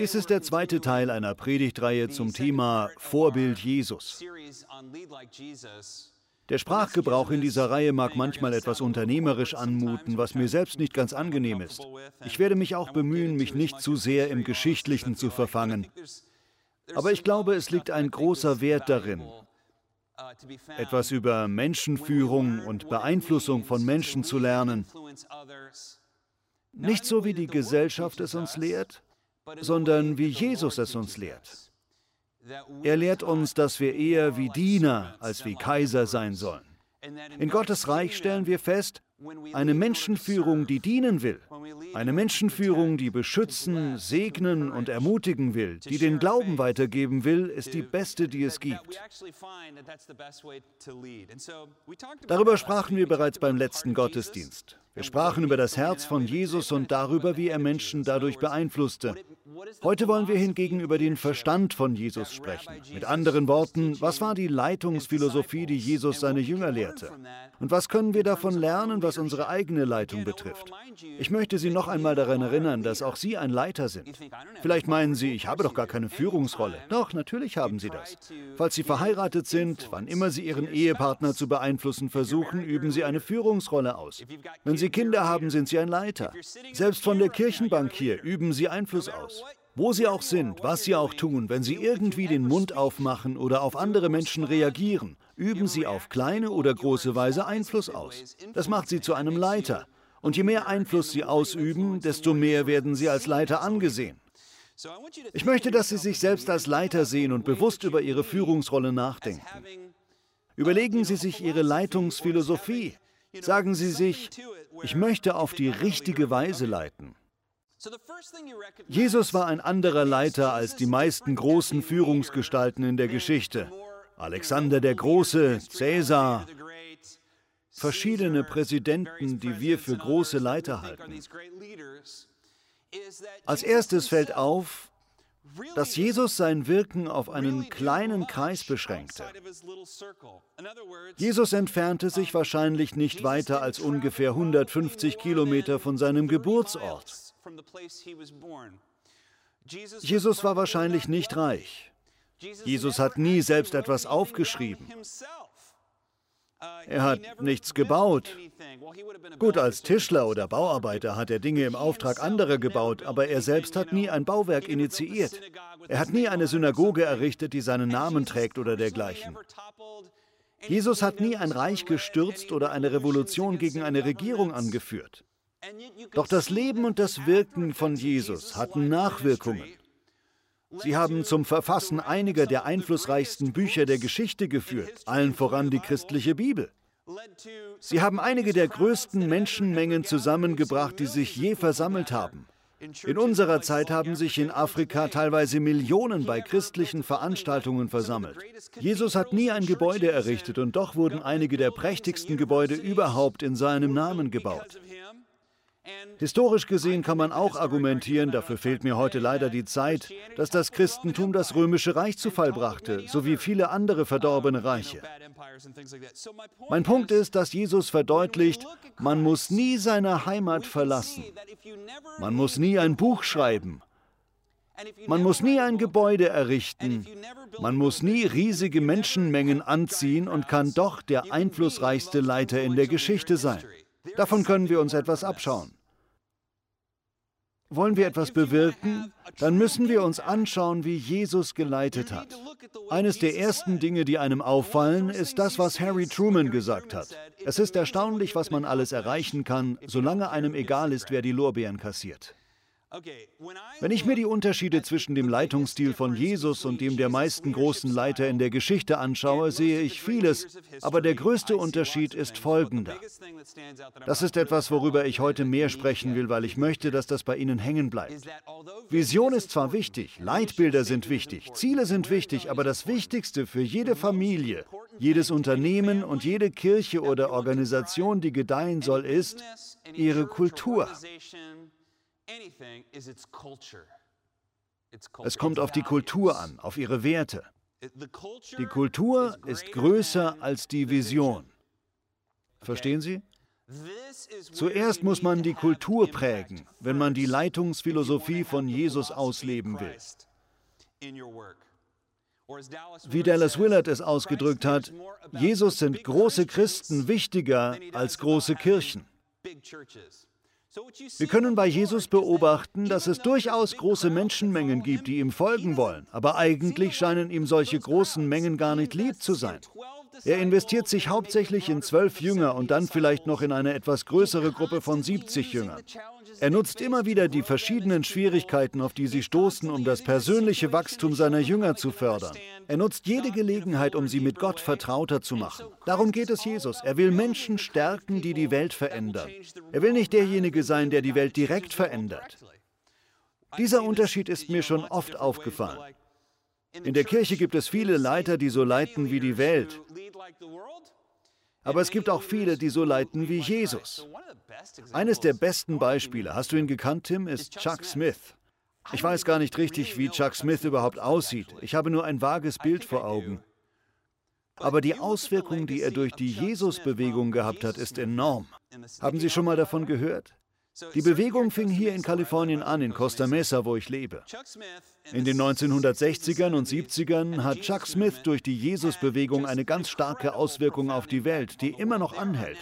Dies ist der zweite Teil einer Predigtreihe zum Thema Vorbild Jesus. Der Sprachgebrauch in dieser Reihe mag manchmal etwas unternehmerisch anmuten, was mir selbst nicht ganz angenehm ist. Ich werde mich auch bemühen, mich nicht zu sehr im Geschichtlichen zu verfangen. Aber ich glaube, es liegt ein großer Wert darin, etwas über Menschenführung und Beeinflussung von Menschen zu lernen. Nicht so wie die Gesellschaft es uns lehrt, sondern wie Jesus es uns lehrt. Er lehrt uns, dass wir eher wie Diener als wie Kaiser sein sollen. In Gottes Reich stellen wir fest, eine Menschenführung, die dienen will. Eine Menschenführung, die beschützen, segnen und ermutigen will, die den Glauben weitergeben will, ist die beste, die es gibt. Darüber sprachen wir bereits beim letzten Gottesdienst. Wir sprachen über das Herz von Jesus und darüber, wie er Menschen dadurch beeinflusste. Heute wollen wir hingegen über den Verstand von Jesus sprechen. Mit anderen Worten, was war die Leitungsphilosophie, die Jesus seine Jünger lehrte? Und was können wir davon lernen, was unsere eigene Leitung betrifft? Ich möchte Sie noch einmal daran erinnern, dass auch Sie ein Leiter sind. Vielleicht meinen Sie, ich habe doch gar keine Führungsrolle. Doch, natürlich haben Sie das. Falls Sie verheiratet sind, wann immer Sie Ihren Ehepartner zu beeinflussen versuchen, üben Sie eine Führungsrolle aus. Wenn Sie Kinder haben, sind Sie ein Leiter. Selbst von der Kirchenbank hier üben Sie Einfluss aus. Wo Sie auch sind, was Sie auch tun, wenn Sie irgendwie den Mund aufmachen oder auf andere Menschen reagieren, üben Sie auf kleine oder große Weise Einfluss aus. Das macht Sie zu einem Leiter. Und je mehr Einfluss Sie ausüben, desto mehr werden Sie als Leiter angesehen. Ich möchte, dass Sie sich selbst als Leiter sehen und bewusst über Ihre Führungsrolle nachdenken. Überlegen Sie sich Ihre Leitungsphilosophie. Sagen Sie sich, ich möchte auf die richtige Weise leiten. Jesus war ein anderer Leiter als die meisten großen Führungsgestalten in der Geschichte. Alexander der Große, Cäsar, verschiedene Präsidenten, die wir für große Leiter halten. Als erstes fällt auf, dass Jesus sein Wirken auf einen kleinen Kreis beschränkte. Jesus entfernte sich wahrscheinlich nicht weiter als ungefähr 150 Kilometer von seinem Geburtsort. Jesus war wahrscheinlich nicht reich. Jesus hat nie selbst etwas aufgeschrieben. Er hat nichts gebaut. Gut, als Tischler oder Bauarbeiter hat er Dinge im Auftrag anderer gebaut, aber er selbst hat nie ein Bauwerk initiiert. Er hat nie eine Synagoge errichtet, die seinen Namen trägt oder dergleichen. Jesus hat nie ein Reich gestürzt oder eine Revolution gegen eine Regierung angeführt. Doch das Leben und das Wirken von Jesus hatten Nachwirkungen. Sie haben zum Verfassen einiger der einflussreichsten Bücher der Geschichte geführt, allen voran die christliche Bibel. Sie haben einige der größten Menschenmengen zusammengebracht, die sich je versammelt haben. In unserer Zeit haben sich in Afrika teilweise Millionen bei christlichen Veranstaltungen versammelt. Jesus hat nie ein Gebäude errichtet und doch wurden einige der prächtigsten Gebäude überhaupt in seinem Namen gebaut. Historisch gesehen kann man auch argumentieren, dafür fehlt mir heute leider die Zeit, dass das Christentum das römische Reich zu Fall brachte, sowie viele andere verdorbene Reiche. Mein Punkt ist, dass Jesus verdeutlicht, man muss nie seine Heimat verlassen. Man muss nie ein Buch schreiben. Man muss nie ein Gebäude errichten. Man muss nie riesige Menschenmengen anziehen und kann doch der einflussreichste Leiter in der Geschichte sein. Davon können wir uns etwas abschauen. Wollen wir etwas bewirken, dann müssen wir uns anschauen, wie Jesus geleitet hat. Eines der ersten Dinge, die einem auffallen, ist das, was Harry Truman gesagt hat. Es ist erstaunlich, was man alles erreichen kann, solange einem egal ist, wer die Lorbeeren kassiert. Wenn ich mir die Unterschiede zwischen dem Leitungsstil von Jesus und dem der meisten großen Leiter in der Geschichte anschaue, sehe ich vieles, aber der größte Unterschied ist folgender. Das ist etwas, worüber ich heute mehr sprechen will, weil ich möchte, dass das bei Ihnen hängen bleibt. Vision ist zwar wichtig, Leitbilder sind wichtig, Ziele sind wichtig, aber das Wichtigste für jede Familie, jedes Unternehmen und jede Kirche oder Organisation, die gedeihen soll, ist ihre Kultur. Es kommt auf die Kultur an, auf ihre Werte. Die Kultur ist größer als die Vision. Verstehen Sie? Zuerst muss man die Kultur prägen, wenn man die Leitungsphilosophie von Jesus ausleben will. Wie Dallas Willard es ausgedrückt hat, Jesus sind große Christen wichtiger als große Kirchen. Wir können bei Jesus beobachten, dass es durchaus große Menschenmengen gibt, die ihm folgen wollen, aber eigentlich scheinen ihm solche großen Mengen gar nicht lieb zu sein. Er investiert sich hauptsächlich in zwölf Jünger und dann vielleicht noch in eine etwas größere Gruppe von 70 Jüngern. Er nutzt immer wieder die verschiedenen Schwierigkeiten, auf die sie stoßen, um das persönliche Wachstum seiner Jünger zu fördern. Er nutzt jede Gelegenheit, um sie mit Gott vertrauter zu machen. Darum geht es Jesus. Er will Menschen stärken, die die Welt verändern. Er will nicht derjenige sein, der die Welt direkt verändert. Dieser Unterschied ist mir schon oft aufgefallen. In der Kirche gibt es viele Leiter, die so leiten wie die Welt. Aber es gibt auch viele, die so leiten wie Jesus. Eines der besten Beispiele, hast du ihn gekannt, Tim, ist Chuck Smith. Ich weiß gar nicht richtig, wie Chuck Smith überhaupt aussieht. Ich habe nur ein vages Bild vor Augen. Aber die Auswirkung, die er durch die Jesus-Bewegung gehabt hat, ist enorm. Haben Sie schon mal davon gehört? Die Bewegung fing hier in Kalifornien an, in Costa Mesa, wo ich lebe. In den 1960ern und 70ern hat Chuck Smith durch die Jesus-Bewegung eine ganz starke Auswirkung auf die Welt, die immer noch anhält.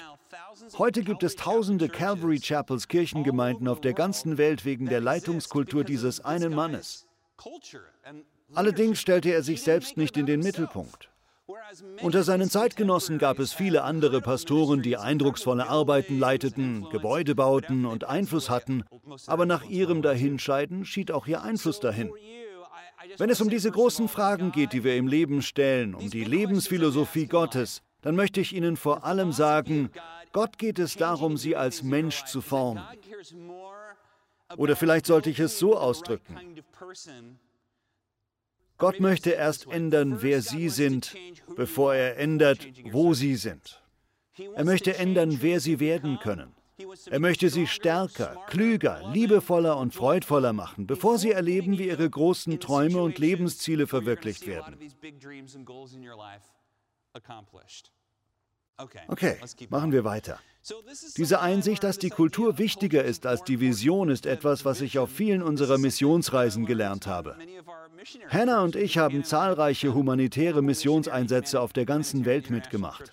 Heute gibt es tausende Calvary Chapels Kirchengemeinden auf der ganzen Welt wegen der Leitungskultur dieses einen Mannes. Allerdings stellte er sich selbst nicht in den Mittelpunkt. Unter seinen Zeitgenossen gab es viele andere Pastoren, die eindrucksvolle Arbeiten leiteten, Gebäude bauten und Einfluss hatten, aber nach ihrem Dahinscheiden schied auch ihr Einfluss dahin. Wenn es um diese großen Fragen geht, die wir im Leben stellen, um die Lebensphilosophie Gottes, dann möchte ich Ihnen vor allem sagen, Gott geht es darum, Sie als Mensch zu formen. Oder vielleicht sollte ich es so ausdrücken. Gott möchte erst ändern, wer Sie sind, bevor er ändert, wo Sie sind. Er möchte ändern, wer Sie werden können. Er möchte Sie stärker, klüger, liebevoller und freudvoller machen, bevor Sie erleben, wie Ihre großen Träume und Lebensziele verwirklicht werden. Okay, machen wir weiter. Diese Einsicht, dass die Kultur wichtiger ist als die Vision, ist etwas, was ich auf vielen unserer Missionsreisen gelernt habe. Hannah und ich haben zahlreiche humanitäre Missionseinsätze auf der ganzen Welt mitgemacht.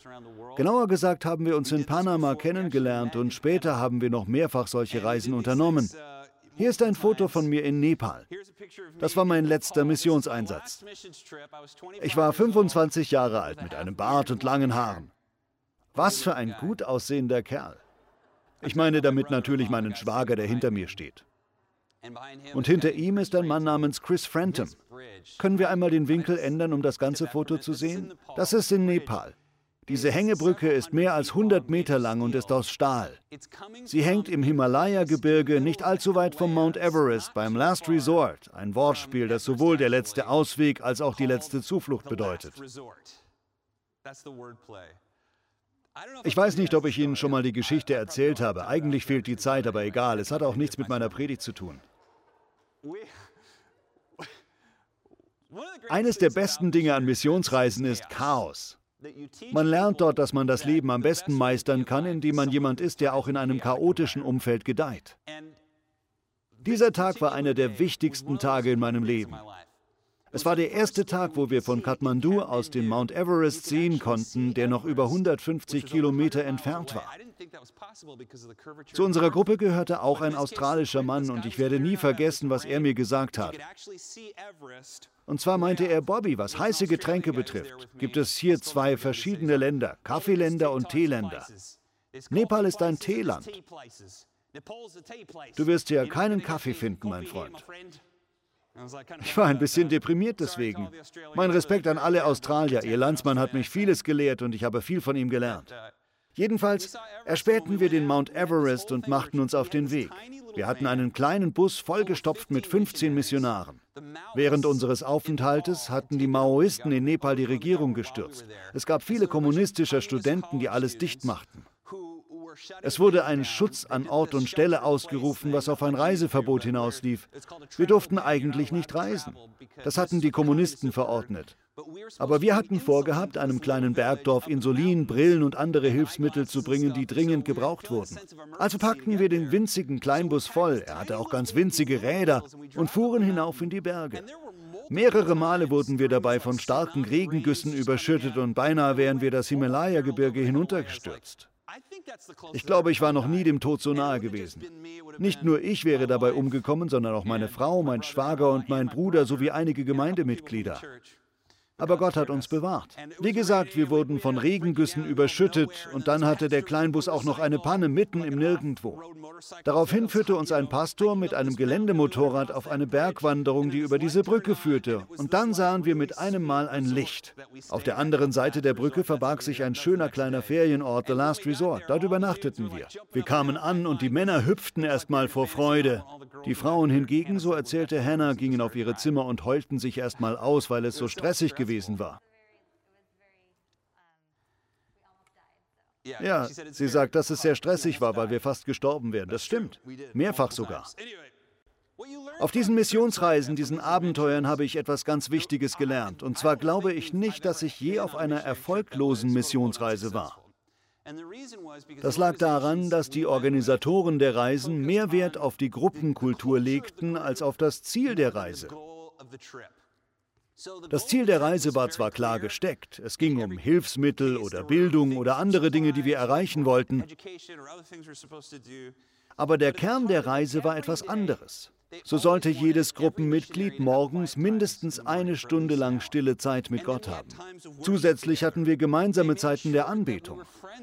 Genauer gesagt haben wir uns in Panama kennengelernt und später haben wir noch mehrfach solche Reisen unternommen. Hier ist ein Foto von mir in Nepal. Das war mein letzter Missionseinsatz. Ich war 25 Jahre alt mit einem Bart und langen Haaren. Was für ein gut aussehender Kerl. Ich meine damit natürlich meinen Schwager, der hinter mir steht. Und hinter ihm ist ein Mann namens Chris Frantum. Können wir einmal den Winkel ändern, um das ganze Foto zu sehen? Das ist in Nepal. Diese Hängebrücke ist mehr als 100 Meter lang und ist aus Stahl. Sie hängt im Himalaya-Gebirge nicht allzu weit vom Mount Everest beim Last Resort, ein Wortspiel, das sowohl der letzte Ausweg als auch die letzte Zuflucht bedeutet. Ich weiß nicht, ob ich Ihnen schon mal die Geschichte erzählt habe. Eigentlich fehlt die Zeit, aber egal. Es hat auch nichts mit meiner Predigt zu tun. Eines der besten Dinge an Missionsreisen ist Chaos. Man lernt dort, dass man das Leben am besten meistern kann, indem man jemand ist, der auch in einem chaotischen Umfeld gedeiht. Dieser Tag war einer der wichtigsten Tage in meinem Leben. Es war der erste Tag, wo wir von Kathmandu aus den Mount Everest sehen konnten, der noch über 150 Kilometer entfernt war. Zu unserer Gruppe gehörte auch ein australischer Mann und ich werde nie vergessen, was er mir gesagt hat. Und zwar meinte er, Bobby, was heiße Getränke betrifft, gibt es hier zwei verschiedene Länder, Kaffeeländer und Teeländer. Nepal ist ein Teeland. Du wirst hier keinen Kaffee finden, mein Freund. Ich war ein bisschen deprimiert deswegen. Mein Respekt an alle Australier. Ihr Landsmann hat mich vieles gelehrt und ich habe viel von ihm gelernt. Jedenfalls erspähten wir den Mount Everest und machten uns auf den Weg. Wir hatten einen kleinen Bus vollgestopft mit 15 Missionaren. Während unseres Aufenthaltes hatten die Maoisten in Nepal die Regierung gestürzt. Es gab viele kommunistische Studenten, die alles dicht machten. Es wurde ein Schutz an Ort und Stelle ausgerufen, was auf ein Reiseverbot hinauslief. Wir durften eigentlich nicht reisen. Das hatten die Kommunisten verordnet. Aber wir hatten vorgehabt, einem kleinen Bergdorf Insulin, Brillen und andere Hilfsmittel zu bringen, die dringend gebraucht wurden. Also packten wir den winzigen Kleinbus voll, er hatte auch ganz winzige Räder, und fuhren hinauf in die Berge. Mehrere Male wurden wir dabei von starken Regengüssen überschüttet und beinahe wären wir das Himalaya-Gebirge hinuntergestürzt. Ich glaube, ich war noch nie dem Tod so nahe gewesen. Nicht nur ich wäre dabei umgekommen, sondern auch meine Frau, mein Schwager und mein Bruder sowie einige Gemeindemitglieder. Aber Gott hat uns bewahrt. Wie gesagt, wir wurden von Regengüssen überschüttet und dann hatte der Kleinbus auch noch eine Panne mitten im Nirgendwo. Daraufhin führte uns ein Pastor mit einem Geländemotorrad auf eine Bergwanderung, die über diese Brücke führte. Und dann sahen wir mit einem Mal ein Licht. Auf der anderen Seite der Brücke verbarg sich ein schöner kleiner Ferienort, The Last Resort. Dort übernachteten wir. Wir kamen an und die Männer hüpften erst mal vor Freude. Die Frauen hingegen, so erzählte Hannah, gingen auf ihre Zimmer und heulten sich erst mal aus, weil es so stressig gewesen war. Ja, sie sagt, dass es sehr stressig war, weil wir fast gestorben wären. Das stimmt. Mehrfach sogar. Auf diesen Missionsreisen, diesen Abenteuern habe ich etwas ganz Wichtiges gelernt. Und zwar glaube ich nicht, dass ich je auf einer erfolglosen Missionsreise war. Das lag daran, dass die Organisatoren der Reisen mehr Wert auf die Gruppenkultur legten als auf das Ziel der Reise. Das Ziel der Reise war zwar klar gesteckt, es ging um Hilfsmittel oder Bildung oder andere Dinge, die wir erreichen wollten, aber der Kern der Reise war etwas anderes. So sollte jedes Gruppenmitglied morgens mindestens eine Stunde lang stille Zeit mit Gott haben. Zusätzlich hatten wir gemeinsame Zeiten der Anbetung.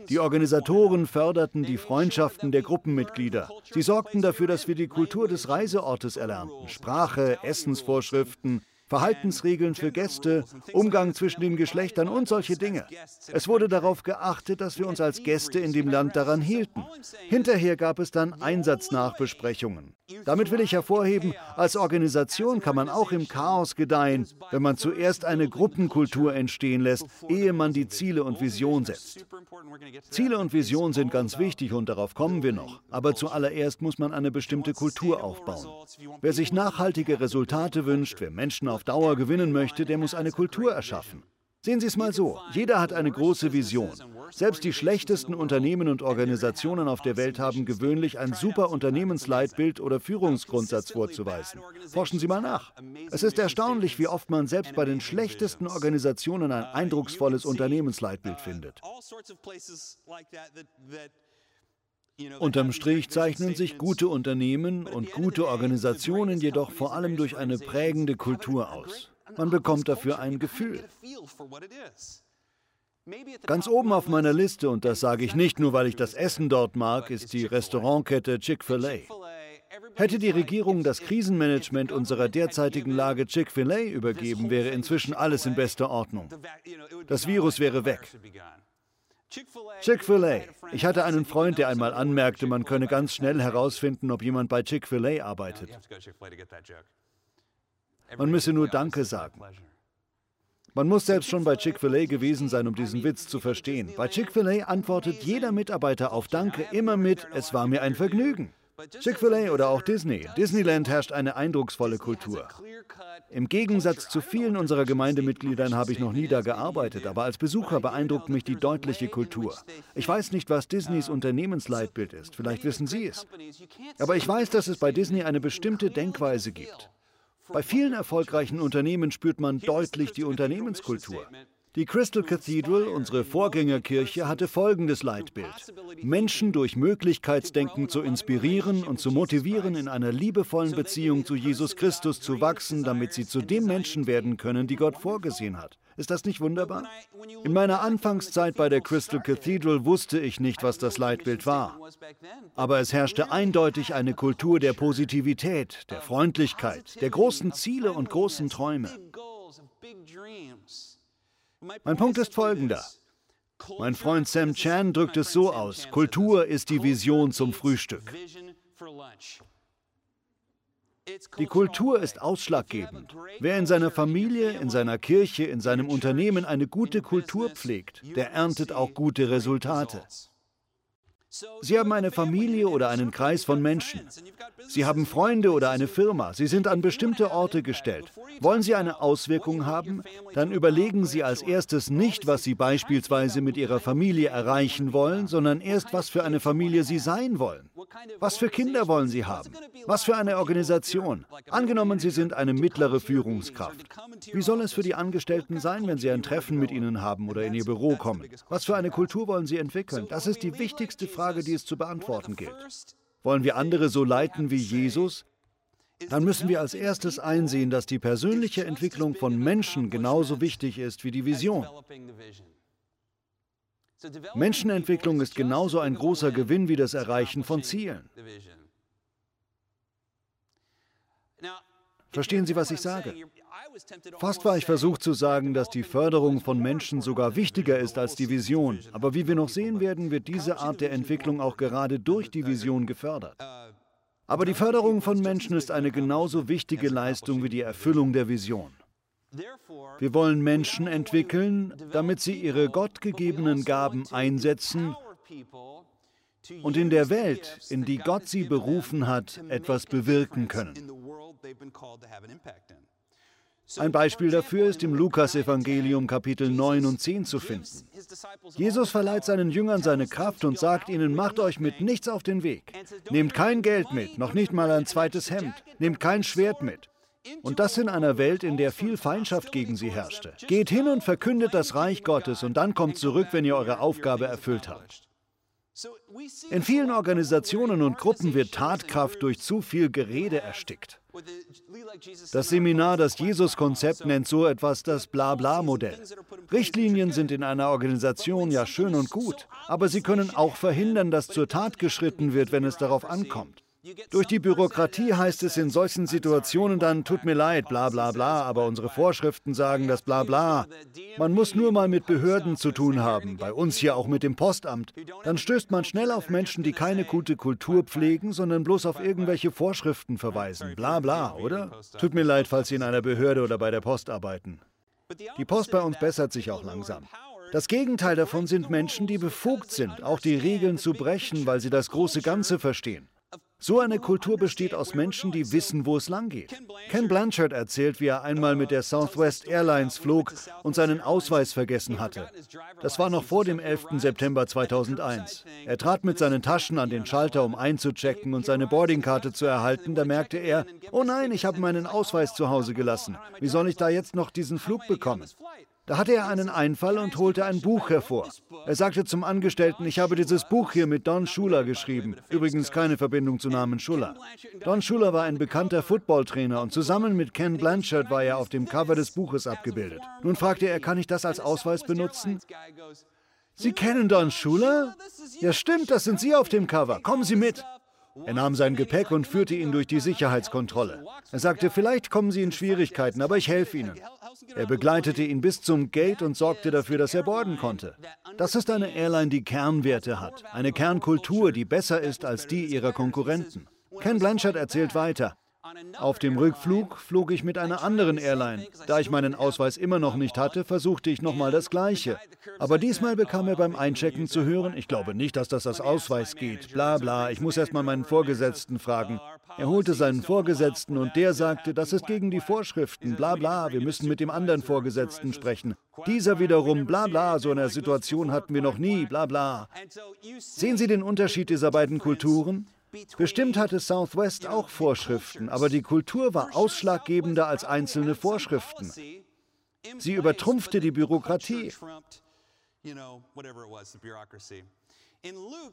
Die Organisatoren förderten die Freundschaften der Gruppenmitglieder. Sie sorgten dafür, dass wir die Kultur des Reiseortes erlernten, Sprache, Essensvorschriften, Verhaltensregeln für Gäste, Umgang zwischen den Geschlechtern und solche Dinge. Es wurde darauf geachtet, dass wir uns als Gäste in dem Land daran hielten. Hinterher gab es dann Einsatznachbesprechungen. Damit will ich hervorheben, als Organisation kann man auch im Chaos gedeihen, wenn man zuerst eine Gruppenkultur entstehen lässt, ehe man die Ziele und Vision setzt. Ziele und Vision sind ganz wichtig und darauf kommen wir noch. Aber zuallererst muss man eine bestimmte Kultur aufbauen. Wer sich nachhaltige Resultate wünscht, wer Menschen Dauer gewinnen möchte, der muss eine Kultur erschaffen. Sehen Sie es mal so, jeder hat eine große Vision. Selbst die schlechtesten Unternehmen und Organisationen auf der Welt haben gewöhnlich ein super Unternehmensleitbild oder Führungsgrundsatz vorzuweisen. Forschen Sie mal nach. Es ist erstaunlich, wie oft man selbst bei den schlechtesten Organisationen ein eindrucksvolles Unternehmensleitbild findet. Unterm Strich zeichnen sich gute Unternehmen und gute Organisationen jedoch vor allem durch eine prägende Kultur aus. Man bekommt dafür ein Gefühl. Ganz oben auf meiner Liste, und das sage ich nicht nur, weil ich das Essen dort mag, ist die Restaurantkette Chick-fil-A. Hätte die Regierung das Krisenmanagement unserer derzeitigen Lage Chick-fil-A übergeben, wäre inzwischen alles in bester Ordnung. Das Virus wäre weg. Chick-fil-A. Ich hatte einen Freund, der einmal anmerkte, man könne ganz schnell herausfinden, ob jemand bei Chick-fil-A arbeitet. Man müsse nur Danke sagen. Man muss selbst schon bei Chick-fil-A gewesen sein, um diesen Witz zu verstehen. Bei Chick-fil-A antwortet jeder Mitarbeiter auf Danke immer mit, es war mir ein Vergnügen. Chick-fil-A oder auch Disney. Disneyland herrscht eine eindrucksvolle Kultur. Im Gegensatz zu vielen unserer Gemeindemitgliedern habe ich noch nie da gearbeitet, aber als Besucher beeindruckt mich die deutliche Kultur. Ich weiß nicht, was Disneys Unternehmensleitbild ist, vielleicht wissen Sie es. Aber ich weiß, dass es bei Disney eine bestimmte Denkweise gibt. Bei vielen erfolgreichen Unternehmen spürt man deutlich die Unternehmenskultur. Die Crystal Cathedral, unsere Vorgängerkirche, hatte folgendes Leitbild. Menschen durch Möglichkeitsdenken zu inspirieren und zu motivieren, in einer liebevollen Beziehung zu Jesus Christus zu wachsen, damit sie zu den Menschen werden können, die Gott vorgesehen hat. Ist das nicht wunderbar? In meiner Anfangszeit bei der Crystal Cathedral wusste ich nicht, was das Leitbild war. Aber es herrschte eindeutig eine Kultur der Positivität, der Freundlichkeit, der großen Ziele und großen Träume. Mein Punkt ist folgender. Mein Freund Sam Chan drückt es so aus, Kultur ist die Vision zum Frühstück. Die Kultur ist ausschlaggebend. Wer in seiner Familie, in seiner Kirche, in seinem Unternehmen eine gute Kultur pflegt, der erntet auch gute Resultate. Sie haben eine Familie oder einen Kreis von Menschen. Sie haben Freunde oder eine Firma. Sie sind an bestimmte Orte gestellt. Wollen Sie eine Auswirkung haben? Dann überlegen Sie als erstes nicht, was Sie beispielsweise mit Ihrer Familie erreichen wollen, sondern erst, was für eine Familie Sie sein wollen. Was für Kinder wollen Sie haben? Was für eine Organisation? Angenommen, Sie sind eine mittlere Führungskraft. Wie soll es für die Angestellten sein, wenn Sie ein Treffen mit ihnen haben oder in Ihr Büro kommen? Was für eine Kultur wollen Sie entwickeln? Das ist die wichtigste Frage, die es zu beantworten gilt. Wollen wir andere so leiten wie Jesus? Dann müssen wir als erstes einsehen, dass die persönliche Entwicklung von Menschen genauso wichtig ist wie die Vision. Menschenentwicklung ist genauso ein großer Gewinn wie das Erreichen von Zielen. Verstehen Sie, was ich sage? Fast war ich versucht zu sagen, dass die Förderung von Menschen sogar wichtiger ist als die Vision. Aber wie wir noch sehen werden, wird diese Art der Entwicklung auch gerade durch die Vision gefördert. Aber die Förderung von Menschen ist eine genauso wichtige Leistung wie die Erfüllung der Vision. Wir wollen Menschen entwickeln, damit sie ihre gottgegebenen Gaben einsetzen und in der Welt, in die Gott sie berufen hat, etwas bewirken können. Ein Beispiel dafür ist im Lukasevangelium Kapitel 9 und 10 zu finden. Jesus verleiht seinen Jüngern seine Kraft und sagt ihnen, macht euch mit nichts auf den Weg. Nehmt kein Geld mit, noch nicht mal ein zweites Hemd. Nehmt kein Schwert mit. Und das in einer Welt, in der viel Feindschaft gegen sie herrschte. Geht hin und verkündet das Reich Gottes und dann kommt zurück, wenn ihr eure Aufgabe erfüllt habt. In vielen Organisationen und Gruppen wird Tatkraft durch zu viel Gerede erstickt. Das Seminar, das Jesus-Konzept, nennt so etwas das Blabla-Modell. Richtlinien sind in einer Organisation ja schön und gut, aber sie können auch verhindern, dass zur Tat geschritten wird, wenn es darauf ankommt. Durch die Bürokratie heißt es in solchen Situationen dann, tut mir leid, bla bla bla, aber unsere Vorschriften sagen das bla bla. Man muss nur mal mit Behörden zu tun haben, bei uns hier auch mit dem Postamt. Dann stößt man schnell auf Menschen, die keine gute Kultur pflegen, sondern bloß auf irgendwelche Vorschriften verweisen. Bla bla, oder? Tut mir leid, falls Sie in einer Behörde oder bei der Post arbeiten. Die Post bei uns bessert sich auch langsam. Das Gegenteil davon sind Menschen, die befugt sind, auch die Regeln zu brechen, weil sie das große Ganze verstehen. So eine Kultur besteht aus Menschen, die wissen, wo es lang geht. Ken Blanchard erzählt, wie er einmal mit der Southwest Airlines flog und seinen Ausweis vergessen hatte. Das war noch vor dem 11. September 2001. Er trat mit seinen Taschen an den Schalter, um einzuchecken und seine Boardingkarte zu erhalten. Da merkte er, oh nein, ich habe meinen Ausweis zu Hause gelassen. Wie soll ich da jetzt noch diesen Flug bekommen? Da hatte er einen Einfall und holte ein Buch hervor. Er sagte zum Angestellten, ich habe dieses Buch hier mit Don Schuler geschrieben. Übrigens keine Verbindung zu Namen Schuller. Don Schuler war ein bekannter Footballtrainer und zusammen mit Ken Blanchard war er auf dem Cover des Buches abgebildet. Nun fragte er, kann ich das als Ausweis benutzen? Sie kennen Don Schuler? Ja stimmt, das sind Sie auf dem Cover. Kommen Sie mit. Er nahm sein Gepäck und führte ihn durch die Sicherheitskontrolle. Er sagte, vielleicht kommen Sie in Schwierigkeiten, aber ich helfe Ihnen. Er begleitete ihn bis zum Gate und sorgte dafür, dass er borden konnte. Das ist eine Airline, die Kernwerte hat, eine Kernkultur, die besser ist als die ihrer Konkurrenten. Ken Blanchard erzählt weiter. Auf dem Rückflug flog ich mit einer anderen Airline. Da ich meinen Ausweis immer noch nicht hatte, versuchte ich nochmal das Gleiche. Aber diesmal bekam er beim Einchecken zu hören, ich glaube nicht, dass das als Ausweis geht. Bla bla, ich muss erst mal meinen Vorgesetzten fragen. Er holte seinen Vorgesetzten und der sagte, das ist gegen die Vorschriften. Bla bla, wir müssen mit dem anderen Vorgesetzten sprechen. Dieser wiederum, bla bla, so eine Situation hatten wir noch nie, bla bla. Sehen Sie den Unterschied dieser beiden Kulturen? Bestimmt hatte Southwest auch Vorschriften, aber die Kultur war ausschlaggebender als einzelne Vorschriften. Sie übertrumpfte die Bürokratie.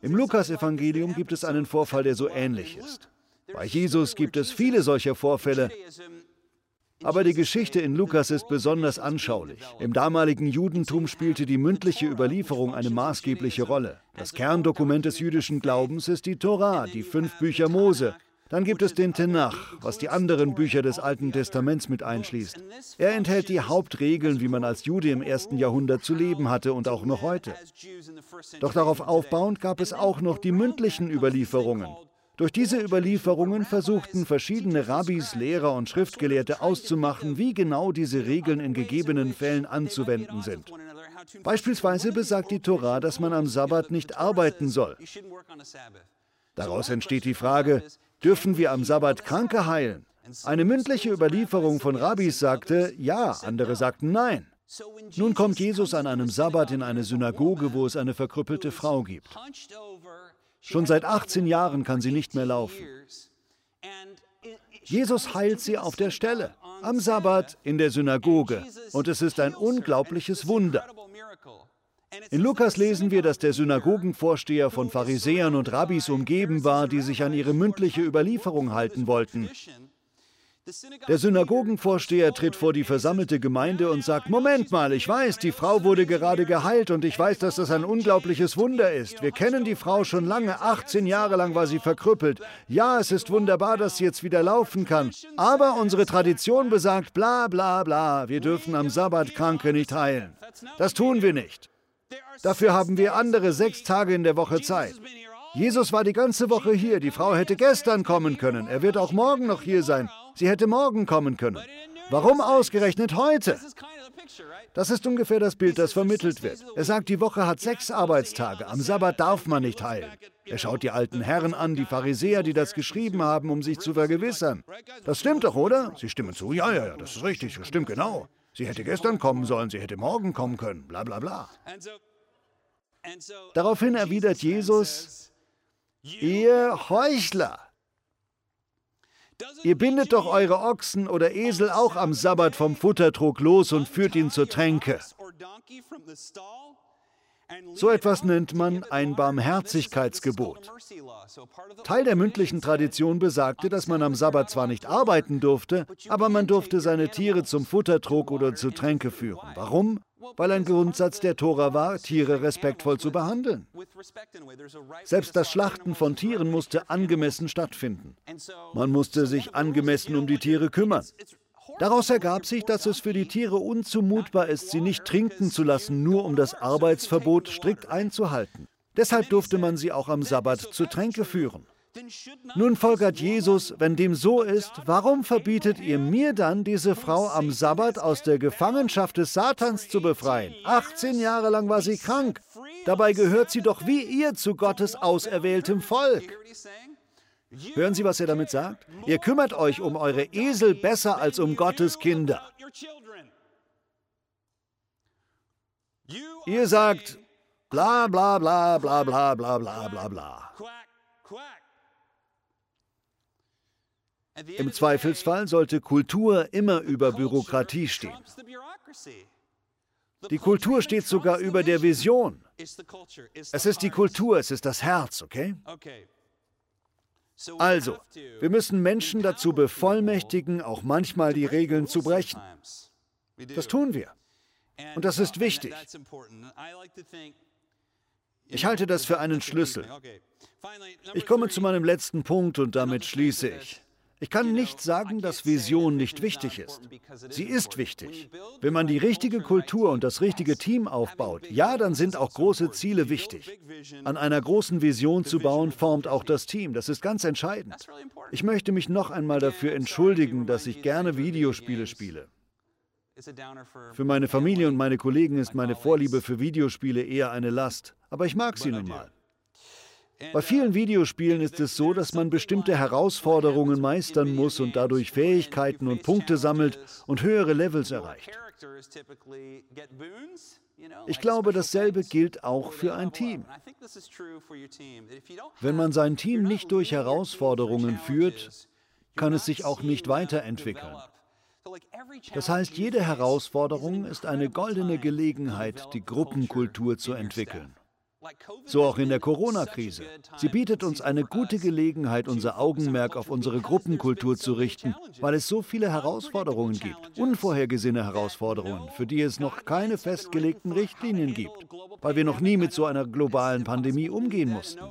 Im Lukasevangelium gibt es einen Vorfall, der so ähnlich ist. Bei Jesus gibt es viele solcher Vorfälle, aber die Geschichte in Lukas ist besonders anschaulich. Im damaligen Judentum spielte die mündliche Überlieferung eine maßgebliche Rolle. Das Kerndokument des jüdischen Glaubens ist die Tora, die fünf Bücher Mose. Dann gibt es den Tenach, was die anderen Bücher des Alten Testaments mit einschließt. Er enthält die Hauptregeln, wie man als Jude im ersten Jahrhundert zu leben hatte und auch noch heute. Doch darauf aufbauend gab es auch noch die mündlichen Überlieferungen. Durch diese Überlieferungen versuchten verschiedene Rabbis, Lehrer und Schriftgelehrte auszumachen, wie genau diese Regeln in gegebenen Fällen anzuwenden sind. Beispielsweise besagt die Tora, dass man am Sabbat nicht arbeiten soll. Daraus entsteht die Frage, dürfen wir am Sabbat Kranke heilen? Eine mündliche Überlieferung von Rabbis sagte ja, andere sagten nein. Nun kommt Jesus an einem Sabbat in eine Synagoge, wo es eine verkrüppelte Frau gibt. Schon seit 18 Jahren kann sie nicht mehr laufen. Jesus heilt sie auf der Stelle, am Sabbat in der Synagoge. Und es ist ein unglaubliches Wunder. In Lukas lesen wir, dass der Synagogenvorsteher von Pharisäern und Rabbis umgeben war, die sich an ihre mündliche Überlieferung halten wollten. Der Synagogenvorsteher tritt vor die versammelte Gemeinde und sagt, Moment mal, ich weiß, die Frau wurde gerade geheilt und ich weiß, dass das ein unglaubliches Wunder ist. Wir kennen die Frau schon lange, 18 Jahre lang war sie verkrüppelt. Ja, es ist wunderbar, dass sie jetzt wieder laufen kann. Aber unsere Tradition besagt, bla bla bla, wir dürfen am Sabbat Kranke nicht heilen. Das tun wir nicht. Dafür haben wir andere sechs Tage in der Woche Zeit. Jesus war die ganze Woche hier, die Frau hätte gestern kommen können, er wird auch morgen noch hier sein. Sie hätte morgen kommen können. Warum ausgerechnet heute? Das ist ungefähr das Bild, das vermittelt wird. Er sagt, die Woche hat sechs Arbeitstage. Am Sabbat darf man nicht heilen. Er schaut die alten Herren an, die Pharisäer, die das geschrieben haben, um sich zu vergewissern. Das stimmt doch, oder? Sie stimmen zu. Ja, ja, ja, das ist richtig. Das stimmt genau. Sie hätte gestern kommen sollen, sie hätte morgen kommen können. Bla, bla, bla. Daraufhin erwidert Jesus, ihr Heuchler. Ihr bindet doch eure Ochsen oder Esel auch am Sabbat vom Futtertrog los und führt ihn zur Tränke. So etwas nennt man ein Barmherzigkeitsgebot. Teil der mündlichen Tradition besagte, dass man am Sabbat zwar nicht arbeiten durfte, aber man durfte seine Tiere zum Futtertrog oder zur Tränke führen. Warum? Weil ein Grundsatz der Tora war, Tiere respektvoll zu behandeln. Selbst das Schlachten von Tieren musste angemessen stattfinden. Man musste sich angemessen um die Tiere kümmern. Daraus ergab sich, dass es für die Tiere unzumutbar ist, sie nicht trinken zu lassen, nur um das Arbeitsverbot strikt einzuhalten. Deshalb durfte man sie auch am Sabbat zu Tränke führen. Nun folgert Jesus, wenn dem so ist, warum verbietet ihr mir dann, diese Frau am Sabbat aus der Gefangenschaft des Satans zu befreien? 18 Jahre lang war sie krank. Dabei gehört sie doch wie ihr zu Gottes auserwähltem Volk. Hören Sie, was er damit sagt? Ihr kümmert euch um eure Esel besser als um Gottes Kinder. Ihr sagt bla bla bla bla bla bla bla bla bla. Im Zweifelsfall sollte Kultur immer über Bürokratie stehen. Die Kultur steht sogar über der Vision. Es ist die Kultur, es ist das Herz, okay? Also, wir müssen Menschen dazu bevollmächtigen, auch manchmal die Regeln zu brechen. Das tun wir. Und das ist wichtig. Ich halte das für einen Schlüssel. Ich komme zu meinem letzten Punkt und damit schließe ich. Ich kann nicht sagen, dass Vision nicht wichtig ist. Sie ist wichtig. Wenn man die richtige Kultur und das richtige Team aufbaut, ja, dann sind auch große Ziele wichtig. An einer großen Vision zu bauen, formt auch das Team. Das ist ganz entscheidend. Ich möchte mich noch einmal dafür entschuldigen, dass ich gerne Videospiele spiele. Für meine Familie und meine Kollegen ist meine Vorliebe für Videospiele eher eine Last, aber ich mag sie nun mal. Bei vielen Videospielen ist es so, dass man bestimmte Herausforderungen meistern muss und dadurch Fähigkeiten und Punkte sammelt und höhere Levels erreicht. Ich glaube, dasselbe gilt auch für ein Team. Wenn man sein Team nicht durch Herausforderungen führt, kann es sich auch nicht weiterentwickeln. Das heißt, jede Herausforderung ist eine goldene Gelegenheit, die Gruppenkultur zu entwickeln. So auch in der Corona-Krise. Sie bietet uns eine gute Gelegenheit, unser Augenmerk auf unsere Gruppenkultur zu richten, weil es so viele Herausforderungen gibt, unvorhergesehene Herausforderungen, für die es noch keine festgelegten Richtlinien gibt, weil wir noch nie mit so einer globalen Pandemie umgehen mussten.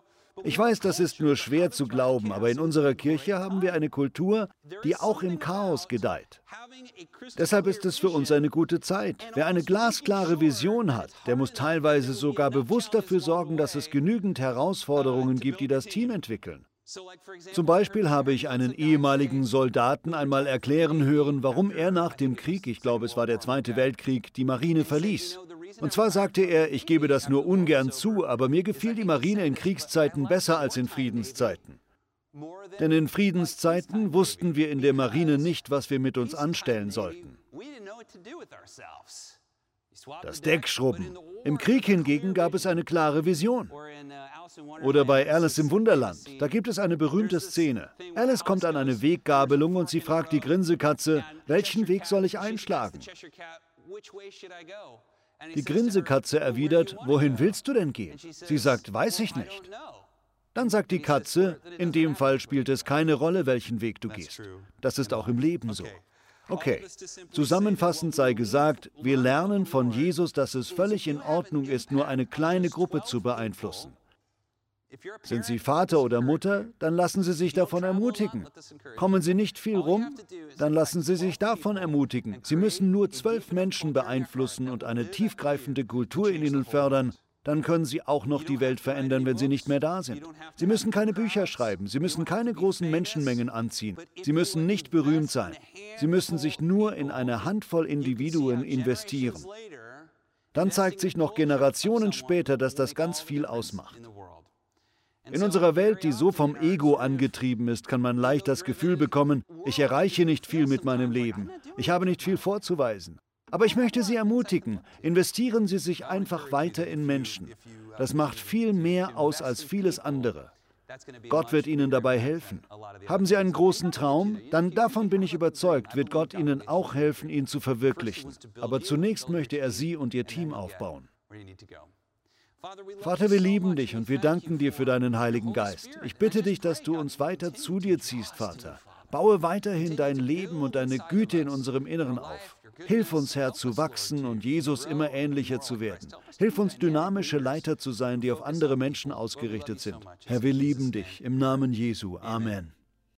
Ich weiß, das ist nur schwer zu glauben, aber in unserer Kirche haben wir eine Kultur, die auch im Chaos gedeiht. Deshalb ist es für uns eine gute Zeit. Wer eine glasklare Vision hat, der muss teilweise sogar bewusst dafür sorgen, dass es genügend Herausforderungen gibt, die das Team entwickeln. Zum Beispiel habe ich einen ehemaligen Soldaten einmal erklären hören, warum er nach dem Krieg, ich glaube es war der Zweite Weltkrieg, die Marine verließ. Und zwar sagte er, ich gebe das nur ungern zu, aber mir gefiel die Marine in Kriegszeiten besser als in Friedenszeiten. Denn in Friedenszeiten wussten wir in der Marine nicht, was wir mit uns anstellen sollten. Das Deck schrubben. Im Krieg hingegen gab es eine klare Vision. Oder bei Alice im Wunderland, da gibt es eine berühmte Szene. Alice kommt an eine Weggabelung und sie fragt die Grinsekatze, welchen Weg soll ich einschlagen? Die Grinsekatze erwidert, wohin willst du denn gehen? Sie sagt, weiß ich nicht. Dann sagt die Katze, in dem Fall spielt es keine Rolle, welchen Weg du gehst. Das ist auch im Leben so. Okay, zusammenfassend sei gesagt, wir lernen von Jesus, dass es völlig in Ordnung ist, nur eine kleine Gruppe zu beeinflussen. Sind Sie Vater oder Mutter, dann lassen Sie sich davon ermutigen. Kommen Sie nicht viel rum, dann lassen Sie sich davon ermutigen. Sie müssen nur zwölf Menschen beeinflussen und eine tiefgreifende Kultur in ihnen fördern, dann können Sie auch noch die Welt verändern, wenn Sie nicht mehr da sind. Sie müssen keine Bücher schreiben, Sie müssen keine großen Menschenmengen anziehen, Sie müssen nicht berühmt sein, Sie müssen sich nur in eine Handvoll Individuen investieren. Dann zeigt sich noch Generationen später, dass das ganz viel ausmacht. In unserer Welt, die so vom Ego angetrieben ist, kann man leicht das Gefühl bekommen, ich erreiche nicht viel mit meinem Leben, ich habe nicht viel vorzuweisen. Aber ich möchte Sie ermutigen, investieren Sie sich einfach weiter in Menschen. Das macht viel mehr aus als vieles andere. Gott wird Ihnen dabei helfen. Haben Sie einen großen Traum? Dann davon bin ich überzeugt, wird Gott Ihnen auch helfen, ihn zu verwirklichen. Aber zunächst möchte er Sie und Ihr Team aufbauen. Vater, wir lieben dich und wir danken dir für deinen Heiligen Geist. Ich bitte dich, dass du uns weiter zu dir ziehst, Vater. Baue weiterhin dein Leben und deine Güte in unserem Inneren auf. Hilf uns, Herr, zu wachsen und Jesus immer ähnlicher zu werden. Hilf uns, dynamische Leiter zu sein, die auf andere Menschen ausgerichtet sind. Herr, wir lieben dich. Im Namen Jesu. Amen.